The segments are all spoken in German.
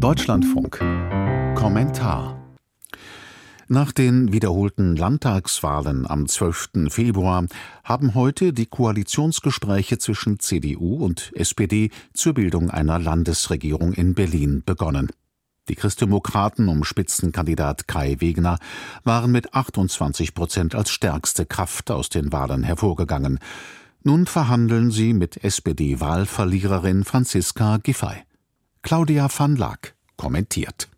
Deutschlandfunk Kommentar nach den wiederholten Landtagswahlen am 12. Februar haben heute die Koalitionsgespräche zwischen CDU und SPD zur Bildung einer Landesregierung in Berlin begonnen. Die Christdemokraten um Spitzenkandidat Kai Wegner waren mit 28 Prozent als stärkste Kraft aus den Wahlen hervorgegangen. Nun verhandeln sie mit SPD-Wahlverliererin Franziska Giffey. Claudia van Laak kommentiert.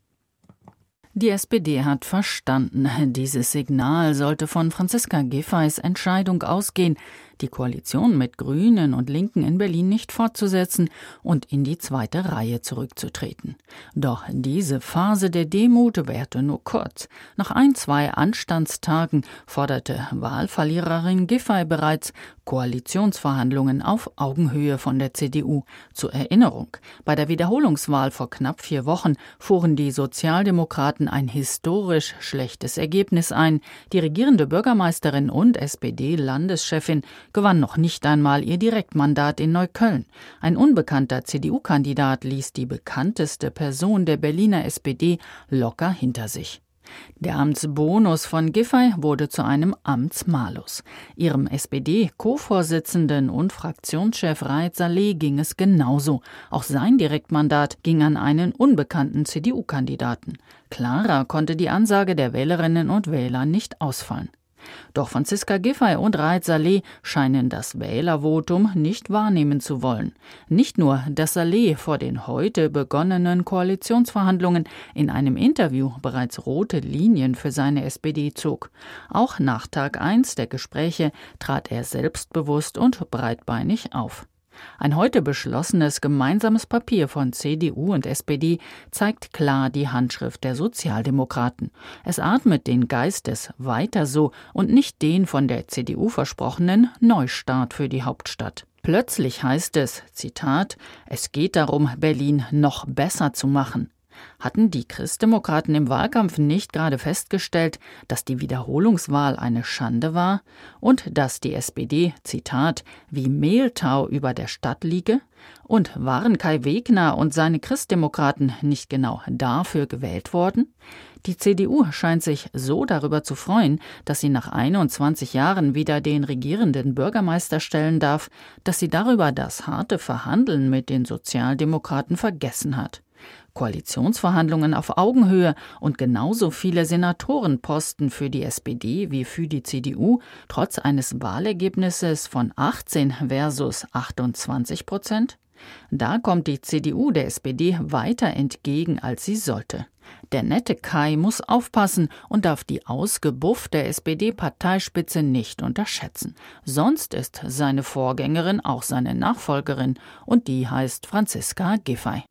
Die SPD hat verstanden, dieses Signal sollte von Franziska Giffeys Entscheidung ausgehen, die Koalition mit Grünen und Linken in Berlin nicht fortzusetzen und in die zweite Reihe zurückzutreten. Doch diese Phase der Demut währte nur kurz. Nach ein, zwei Anstandstagen forderte Wahlverliererin Giffey bereits Koalitionsverhandlungen auf Augenhöhe von der CDU. Zur Erinnerung, bei der Wiederholungswahl vor knapp vier Wochen fuhren die Sozialdemokraten ein historisch schlechtes Ergebnis ein. Die regierende Bürgermeisterin und SPD-Landeschefin gewann noch nicht einmal ihr Direktmandat in Neukölln. Ein unbekannter CDU-Kandidat ließ die bekannteste Person der Berliner SPD locker hinter sich. Der Amtsbonus von Giffey wurde zu einem Amtsmalus. Ihrem SPD-Co-Vorsitzenden und Fraktionschef Raed Saleh ging es genauso. Auch sein Direktmandat ging an einen unbekannten CDU-Kandidaten. Klarer konnte die Ansage der Wählerinnen und Wähler nicht ausfallen. Doch Franziska Giffey und Raed Saleh scheinen das Wählervotum nicht wahrnehmen zu wollen. Nicht nur, dass Saleh vor den heute begonnenen Koalitionsverhandlungen in einem Interview bereits rote Linien für seine SPD zog. Auch nach Tag 1 der Gespräche trat er selbstbewusst und breitbeinig auf. Ein heute beschlossenes gemeinsames Papier von CDU und SPD zeigt klar die Handschrift der Sozialdemokraten. Es atmet den Geist des Weiter so und nicht den von der CDU versprochenen Neustart für die Hauptstadt. Plötzlich heißt es, Zitat, es geht darum, Berlin noch besser zu machen. Hatten die Christdemokraten im Wahlkampf nicht gerade festgestellt, dass die Wiederholungswahl eine Schande war und dass die SPD, Zitat, wie Mehltau über der Stadt liege? Und waren Kai Wegner und seine Christdemokraten nicht genau dafür gewählt worden? Die CDU scheint sich so darüber zu freuen, dass sie nach 21 Jahren wieder den regierenden Bürgermeister stellen darf, dass sie darüber das harte Verhandeln mit den Sozialdemokraten vergessen hat. Koalitionsverhandlungen auf Augenhöhe und genauso viele Senatorenposten für die SPD wie für die CDU, trotz eines Wahlergebnisses von 18 versus 28 Prozent? Da kommt die CDU der SPD weiter entgegen, als sie sollte. Der nette Kai muss aufpassen und darf die ausgebuffte SPD-Parteispitze nicht unterschätzen. Sonst ist seine Vorgängerin auch seine Nachfolgerin und die heißt Franziska Giffey.